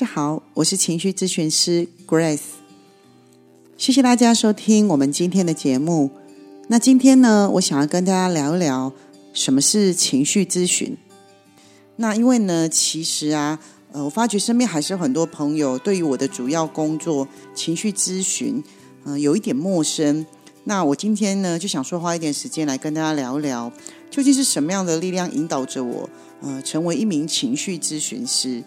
大家好，我是情绪咨询师 Grace，谢谢大家收听我们今天的节目。那今天呢，我想要跟大家聊一聊什么是情绪咨询。那因为呢，其实啊，呃，我发觉身边还是有很多朋友对于我的主要工作情绪咨询，嗯，有一点陌生。那我今天呢，就想说花一点时间来跟大家聊一聊，究竟是什么样的力量引导着我，呃，成为一名情绪咨询师。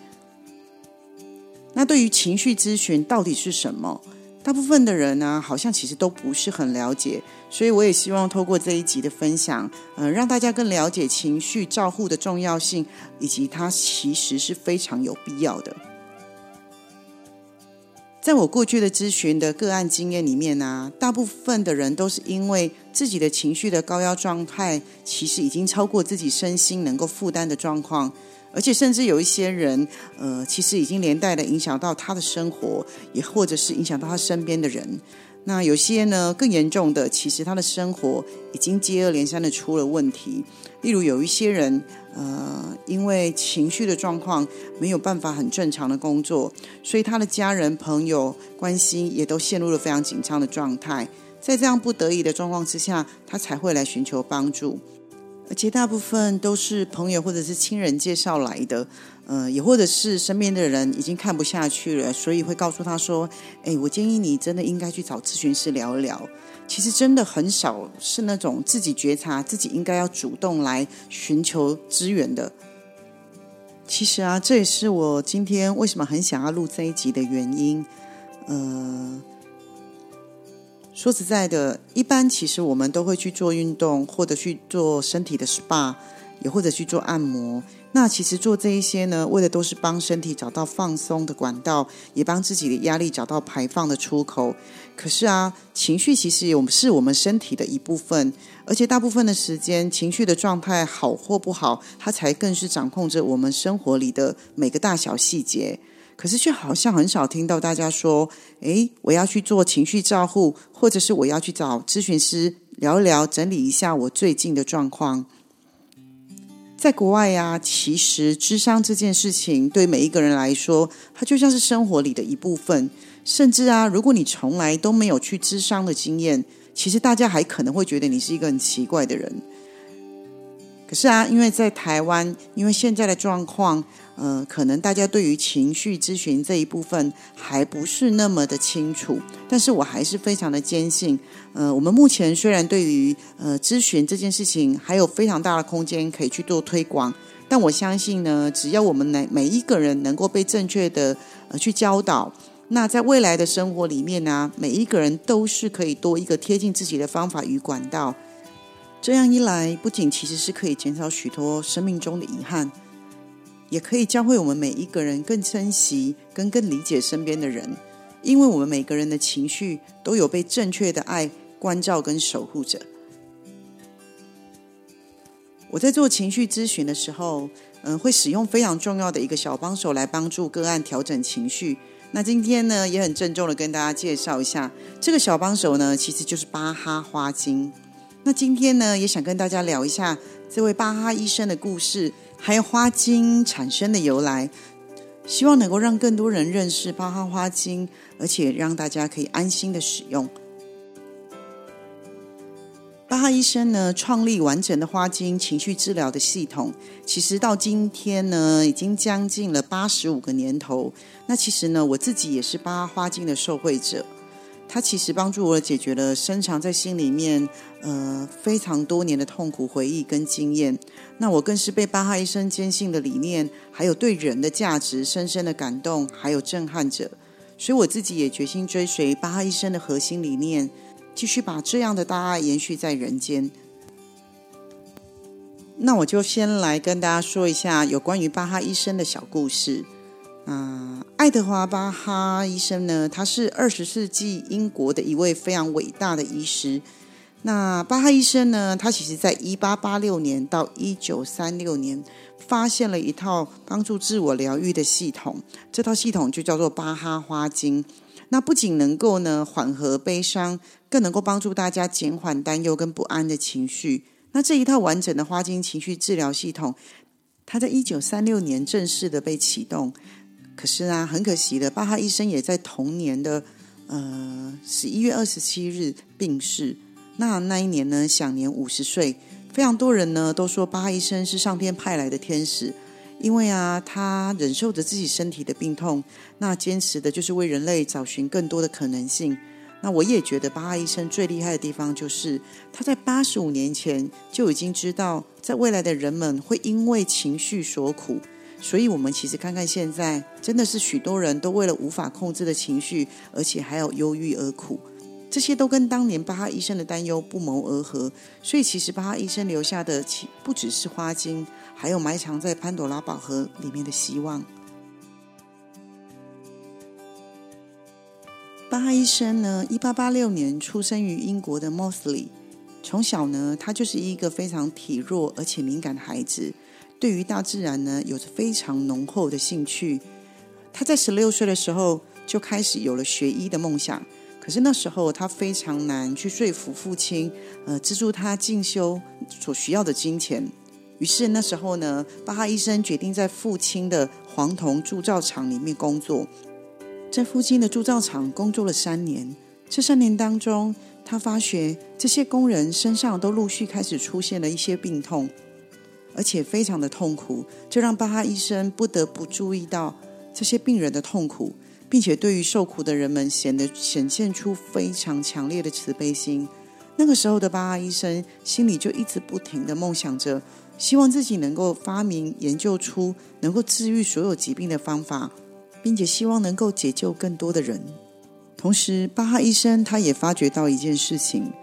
那对于情绪咨询到底是什么？大部分的人呢，好像其实都不是很了解，所以我也希望透过这一集的分享，呃，让大家更了解情绪照护的重要性，以及它其实是非常有必要的。在我过去的咨询的个案经验里面呢，大部分的人都是因为自己的情绪的高压状态，其实已经超过自己身心能够负担的状况。而且甚至有一些人，呃，其实已经连带的影响到他的生活，也或者是影响到他身边的人。那有些呢更严重的，其实他的生活已经接二连三的出了问题。例如有一些人，呃，因为情绪的状况没有办法很正常的工作，所以他的家人朋友关系也都陷入了非常紧张的状态。在这样不得已的状况之下，他才会来寻求帮助。而且大部分都是朋友或者是亲人介绍来的，呃，也或者是身边的人已经看不下去了，所以会告诉他说：“哎，我建议你真的应该去找咨询师聊一聊。”其实真的很少是那种自己觉察自己应该要主动来寻求资源的。其实啊，这也是我今天为什么很想要录这一集的原因，呃。说实在的，一般其实我们都会去做运动，或者去做身体的 SPA，也或者去做按摩。那其实做这一些呢，为的都是帮身体找到放松的管道，也帮自己的压力找到排放的出口。可是啊，情绪其实也是我们身体的一部分，而且大部分的时间，情绪的状态好或不好，它才更是掌控着我们生活里的每个大小细节。可是却好像很少听到大家说：“诶，我要去做情绪照护，或者是我要去找咨询师聊一聊，整理一下我最近的状况。”在国外呀，其实智商这件事情对每一个人来说，它就像是生活里的一部分。甚至啊，如果你从来都没有去智商的经验，其实大家还可能会觉得你是一个很奇怪的人。可是啊，因为在台湾，因为现在的状况。呃，可能大家对于情绪咨询这一部分还不是那么的清楚，但是我还是非常的坚信，呃，我们目前虽然对于呃咨询这件事情还有非常大的空间可以去做推广，但我相信呢，只要我们每每一个人能够被正确的呃去教导，那在未来的生活里面呢，每一个人都是可以多一个贴近自己的方法与管道，这样一来，不仅其实是可以减少许多生命中的遗憾。也可以教会我们每一个人更珍惜、跟更理解身边的人，因为我们每个人的情绪都有被正确的爱关照跟守护着。我在做情绪咨询的时候，嗯，会使用非常重要的一个小帮手来帮助个案调整情绪。那今天呢，也很郑重的跟大家介绍一下这个小帮手呢，其实就是巴哈花精。那今天呢，也想跟大家聊一下这位巴哈医生的故事。还有花精产生的由来，希望能够让更多人认识巴哈花精，而且让大家可以安心的使用。巴哈医生呢，创立完整的花精情绪治疗的系统，其实到今天呢，已经将近了八十五个年头。那其实呢，我自己也是巴哈花精的受惠者。它其实帮助我解决了深藏在心里面呃非常多年的痛苦回忆跟经验。那我更是被巴哈医生坚信的理念，还有对人的价值深深的感动，还有震撼着。所以我自己也决心追随巴哈医生的核心理念，继续把这样的大爱延续在人间。那我就先来跟大家说一下有关于巴哈医生的小故事。啊，爱德华·巴哈医生呢，他是二十世纪英国的一位非常伟大的医师。那巴哈医生呢，他其实在一八八六年到一九三六年发现了一套帮助自我疗愈的系统，这套系统就叫做巴哈花精。那不仅能够呢缓和悲伤，更能够帮助大家减缓担忧跟不安的情绪。那这一套完整的花精情绪治疗系统，它在一九三六年正式的被启动。可是啊，很可惜的，巴哈医生也在同年的呃十一月二十七日病逝。那那一年呢，享年五十岁。非常多人呢都说巴哈医生是上天派来的天使。因为啊，他忍受着自己身体的病痛，那坚持的就是为人类找寻更多的可能性。那我也觉得巴哈医生最厉害的地方，就是他在八十五年前就已经知道，在未来的人们会因为情绪所苦。所以，我们其实看看现在，真的是许多人都为了无法控制的情绪，而且还有忧郁而苦。这些都跟当年巴哈医生的担忧不谋而合。所以，其实巴哈医生留下的，其不只是花精。还有埋藏在潘朵拉宝盒里面的希望。巴哈医生呢，一八八六年出生于英国的莫斯利。从小呢，他就是一个非常体弱而且敏感的孩子，对于大自然呢，有着非常浓厚的兴趣。他在十六岁的时候就开始有了学医的梦想，可是那时候他非常难去说服父亲，呃，资助他进修所需要的金钱。于是那时候呢，巴哈医生决定在父亲的黄铜铸造厂里面工作。在父亲的铸造厂工作了三年，这三年当中，他发觉这些工人身上都陆续开始出现了一些病痛，而且非常的痛苦。这让巴哈医生不得不注意到这些病人的痛苦，并且对于受苦的人们显得显现出非常强烈的慈悲心。那个时候的巴哈医生心里就一直不停的梦想着。希望自己能够发明、研究出能够治愈所有疾病的方法，并且希望能够解救更多的人。同时，巴哈医生他也发觉到一件事情，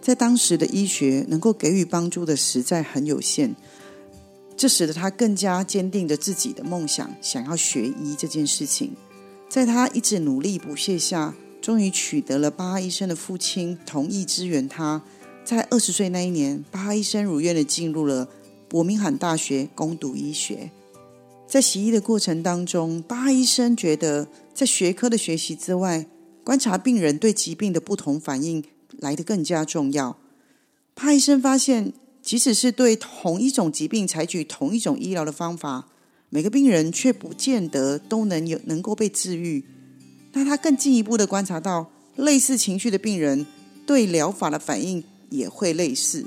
在当时的医学能够给予帮助的实在很有限，这使得他更加坚定着自己的梦想，想要学医这件事情。在他一直努力不懈下，终于取得了巴哈医生的父亲同意支援他。在二十岁那一年，巴哈医生如愿的进入了伯明翰大学攻读医学。在习医的过程当中，巴哈医生觉得，在学科的学习之外，观察病人对疾病的不同反应来得更加重要。巴哈医生发现，即使是对同一种疾病采取同一种医疗的方法，每个病人却不见得都能有能够被治愈。那他更进一步的观察到，类似情绪的病人对疗法的反应。也会类似。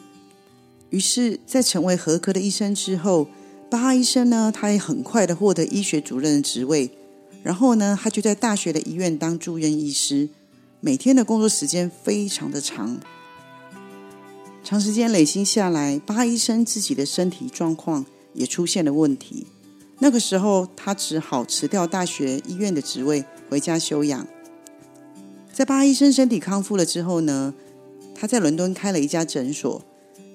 于是，在成为合格的医生之后，巴哈医生呢，他也很快的获得医学主任的职位。然后呢，他就在大学的医院当住院医师，每天的工作时间非常的长。长时间累积下来，巴医生自己的身体状况也出现了问题。那个时候，他只好辞掉大学医院的职位，回家休养。在巴医生身体康复了之后呢？他在伦敦开了一家诊所，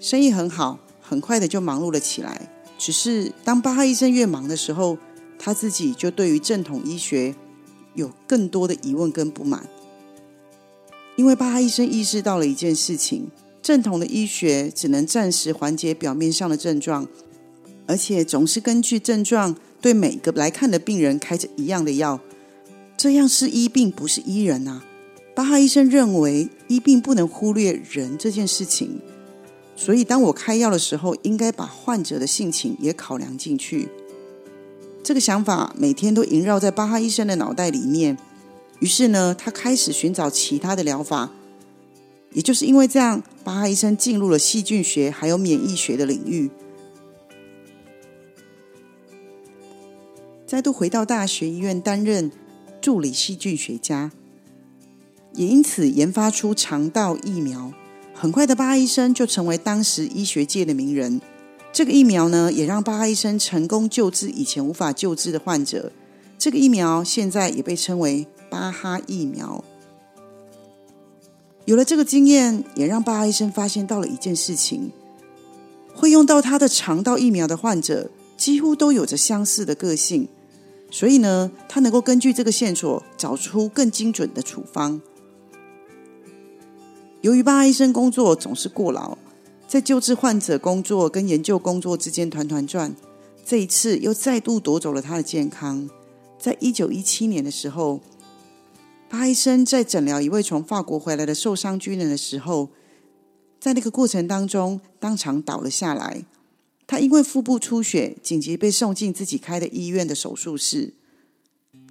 生意很好，很快的就忙碌了起来。只是当巴哈医生越忙的时候，他自己就对于正统医学有更多的疑问跟不满。因为巴哈医生意识到了一件事情：正统的医学只能暂时缓解表面上的症状，而且总是根据症状对每个来看的病人开着一样的药，这样是医病，不是医人啊。巴哈医生认为医病不能忽略人这件事情，所以当我开药的时候，应该把患者的性情也考量进去。这个想法每天都萦绕在巴哈医生的脑袋里面。于是呢，他开始寻找其他的疗法。也就是因为这样，巴哈医生进入了细菌学还有免疫学的领域。再度回到大学医院担任助理细菌学家。也因此研发出肠道疫苗，很快的巴哈医生就成为当时医学界的名人。这个疫苗呢，也让巴哈医生成功救治以前无法救治的患者。这个疫苗现在也被称为巴哈疫苗。有了这个经验，也让巴医生发现到了一件事情：会用到他的肠道疫苗的患者，几乎都有着相似的个性。所以呢，他能够根据这个线索找出更精准的处方。由于巴医生工作总是过劳，在救治患者工作跟研究工作之间团团转，这一次又再度夺走了他的健康。在一九一七年的时候，巴医生在诊疗一位从法国回来的受伤军人的时候，在那个过程当中当场倒了下来。他因为腹部出血，紧急被送进自己开的医院的手术室，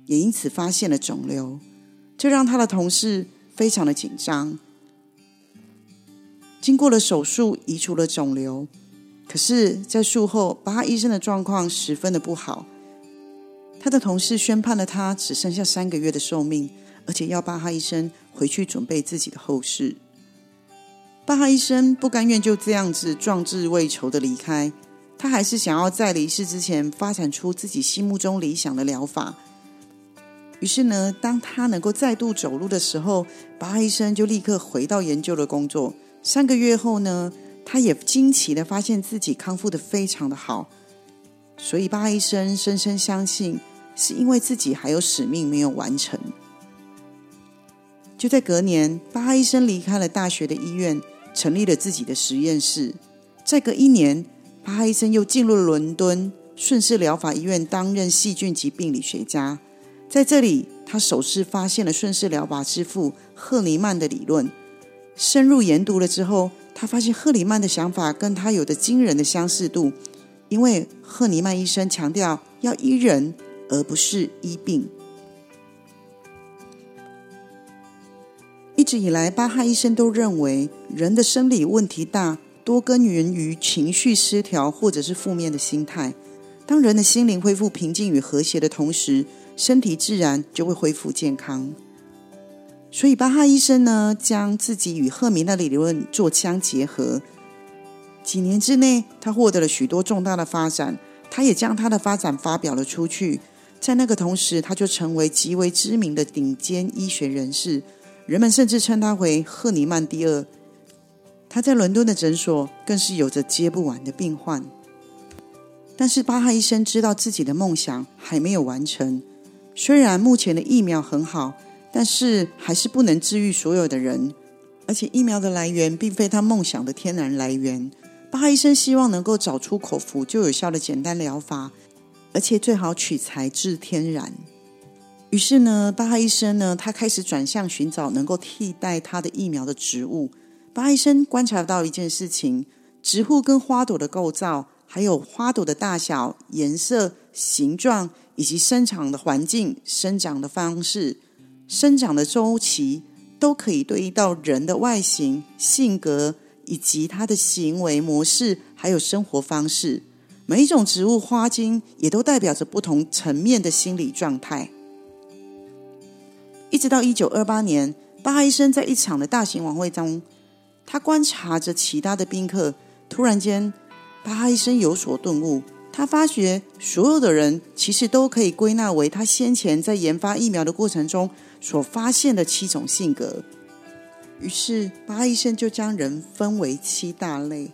也因此发现了肿瘤，这让他的同事非常的紧张。经过了手术，移除了肿瘤，可是，在术后，巴医生的状况十分的不好。他的同事宣判了他只剩下三个月的寿命，而且要巴哈医生回去准备自己的后事。巴哈医生不甘愿就这样子壮志未酬的离开。他还是想要在离世之前发展出自己心目中理想的疗法。于是呢，当他能够再度走路的时候，巴哈医生就立刻回到研究的工作。三个月后呢，他也惊奇的发现自己康复的非常的好。所以巴哈医生深深相信，是因为自己还有使命没有完成。就在隔年，巴哈医生离开了大学的医院，成立了自己的实验室。再隔一年。巴哈医生又进入了伦敦顺势疗法医院，担任细菌及病理学家。在这里，他首次发现了顺势疗法之父赫尼曼的理论。深入研读了之后，他发现赫尼曼的想法跟他有着惊人的相似度。因为赫尼曼医生强调要医人，而不是医病。一直以来，巴哈医生都认为人的生理问题大。多根源于情绪失调或者是负面的心态。当人的心灵恢复平静与和谐的同时，身体自然就会恢复健康。所以巴哈医生呢，将自己与赫明的理论做相结合。几年之内，他获得了许多重大的发展。他也将他的发展发表了出去。在那个同时，他就成为极为知名的顶尖医学人士。人们甚至称他为赫尼曼第二。他在伦敦的诊所更是有着接不完的病患，但是巴哈医生知道自己的梦想还没有完成。虽然目前的疫苗很好，但是还是不能治愈所有的人，而且疫苗的来源并非他梦想的天然来源。巴哈医生希望能够找出口服就有效的简单疗法，而且最好取材自天然。于是呢，巴哈医生呢，他开始转向寻找能够替代他的疫苗的植物。巴哈医生观察到一件事情：植物跟花朵的构造，还有花朵的大小、颜色、形状，以及生长的环境、生长的方式、生长的周期，都可以对应到人的外形、性格以及他的行为模式，还有生活方式。每一种植物花茎也都代表着不同层面的心理状态。一直到一九二八年，巴哈医生在一场的大型晚会中。他观察着其他的宾客，突然间，巴哈医生有所顿悟。他发觉所有的人其实都可以归纳为他先前在研发疫苗的过程中所发现的七种性格。于是，巴哈医生就将人分为七大类。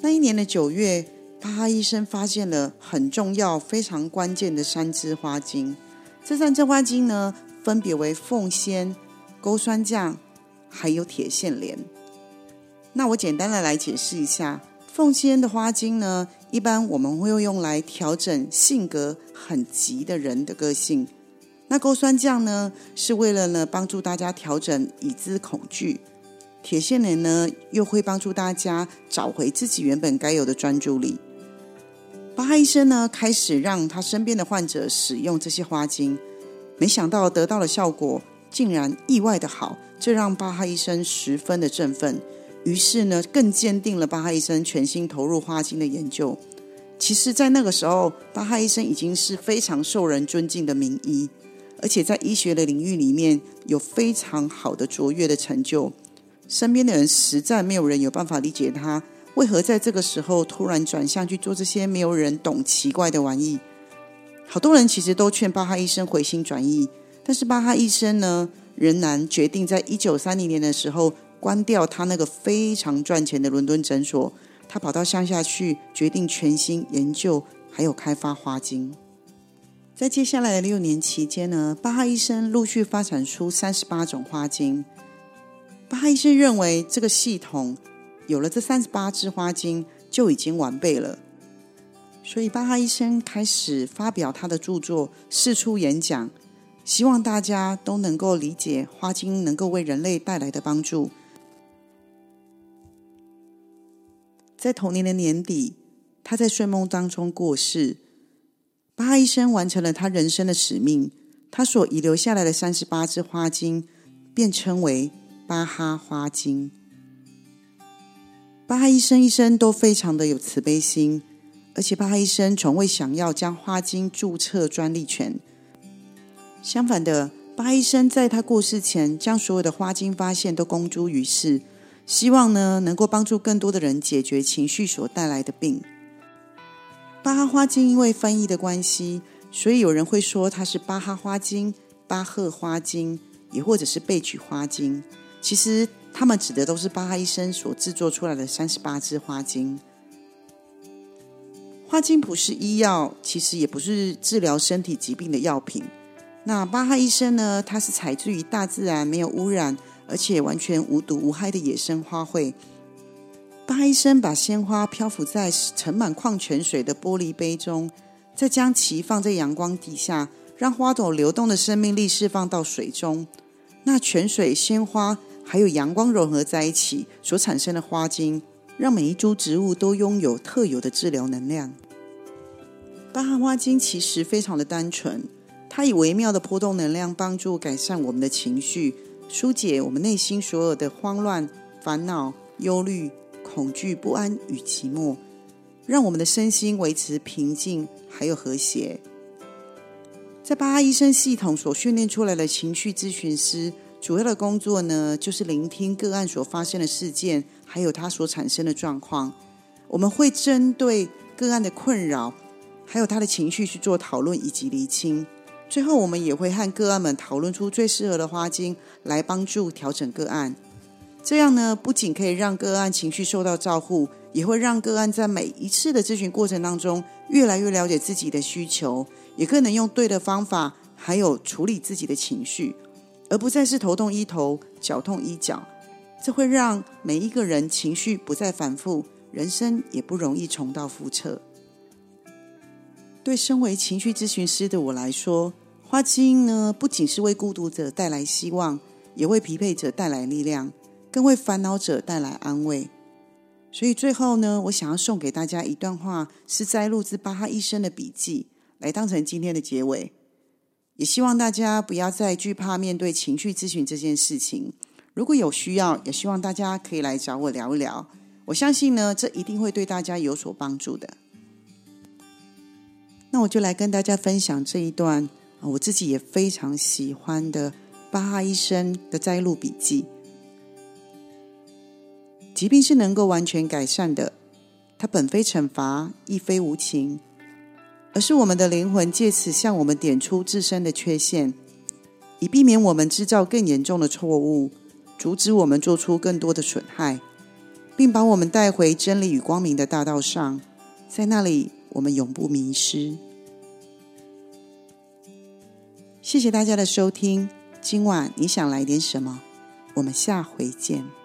那一年的九月，巴哈医生发现了很重要、非常关键的三支花精。这三支花精呢，分别为凤仙、钩酸酱。还有铁线莲。那我简单的来解释一下，凤仙的花精呢，一般我们会用来调整性格很急的人的个性。那勾酸酱呢，是为了呢帮助大家调整已知恐惧。铁线莲呢，又会帮助大家找回自己原本该有的专注力。巴哈医生呢，开始让他身边的患者使用这些花精，没想到得到的效果。竟然意外的好，这让巴哈医生十分的振奋。于是呢，更坚定了巴哈医生全心投入花精的研究。其实，在那个时候，巴哈医生已经是非常受人尊敬的名医，而且在医学的领域里面有非常好的卓越的成就。身边的人实在没有人有办法理解他为何在这个时候突然转向去做这些没有人懂奇怪的玩意。好多人其实都劝巴哈医生回心转意。但是巴哈医生呢，仍然决定在一九三零年的时候关掉他那个非常赚钱的伦敦诊所，他跑到乡下去，决定全心研究还有开发花精。在接下来的六年期间呢，巴哈医生陆续发展出三十八种花精。巴哈医生认为，这个系统有了这三十八支花精就已经完备了。所以，巴哈医生开始发表他的著作，四处演讲，希望大家都能够理解花精能够为人类带来的帮助。在同年的年底，他在睡梦当中过世。巴哈医生完成了他人生的使命，他所遗留下来的三十八支花精，便称为。巴哈花精，巴哈医生一生都非常的有慈悲心，而且巴哈医生从未想要将花精注册专利权。相反的，巴哈医生在他过世前，将所有的花精发现都公诸于世，希望呢能够帮助更多的人解决情绪所带来的病。巴哈花精因为翻译的关系，所以有人会说它是巴哈花精、巴赫花精，也或者是贝曲花精。其实，他们指的都是巴哈医生所制作出来的三十八支花精。花精不是医药，其实也不是治疗身体疾病的药品。那巴哈医生呢？他是采自于大自然、没有污染，而且完全无毒无害的野生花卉。巴哈医生把鲜花漂浮在盛满矿泉水的玻璃杯中，再将其放在阳光底下，让花朵流动的生命力释放到水中。那泉水、鲜花。还有阳光融合在一起所产生的花精，让每一株植物都拥有特有的治疗能量。巴哈花精其实非常的单纯，它以微妙的波动能量帮助改善我们的情绪，疏解我们内心所有的慌乱、烦恼、忧虑、恐惧、不安与寂寞，让我们的身心维持平静还有和谐。在巴哈医生系统所训练出来的情绪咨询师。主要的工作呢，就是聆听个案所发生的事件，还有他所产生的状况。我们会针对个案的困扰，还有他的情绪去做讨论以及厘清。最后，我们也会和个案们讨论出最适合的花精，来帮助调整个案。这样呢，不仅可以让个案情绪受到照顾，也会让个案在每一次的咨询过程当中，越来越了解自己的需求，也更能用对的方法，还有处理自己的情绪。而不再是头痛医头，脚痛医脚，这会让每一个人情绪不再反复，人生也不容易重蹈覆辙。对身为情绪咨询师的我来说，花精呢，不仅是为孤独者带来希望，也为疲惫者带来力量，更为烦恼者带来安慰。所以最后呢，我想要送给大家一段话，是摘录自巴哈医生的笔记，来当成今天的结尾。也希望大家不要再惧怕面对情绪咨询这件事情。如果有需要，也希望大家可以来找我聊一聊。我相信呢，这一定会对大家有所帮助的。那我就来跟大家分享这一段我自己也非常喜欢的巴哈医生的摘录笔记。疾病是能够完全改善的，它本非惩罚，亦非无情。而是我们的灵魂借此向我们点出自身的缺陷，以避免我们制造更严重的错误，阻止我们做出更多的损害，并把我们带回真理与光明的大道上，在那里我们永不迷失。谢谢大家的收听，今晚你想来点什么？我们下回见。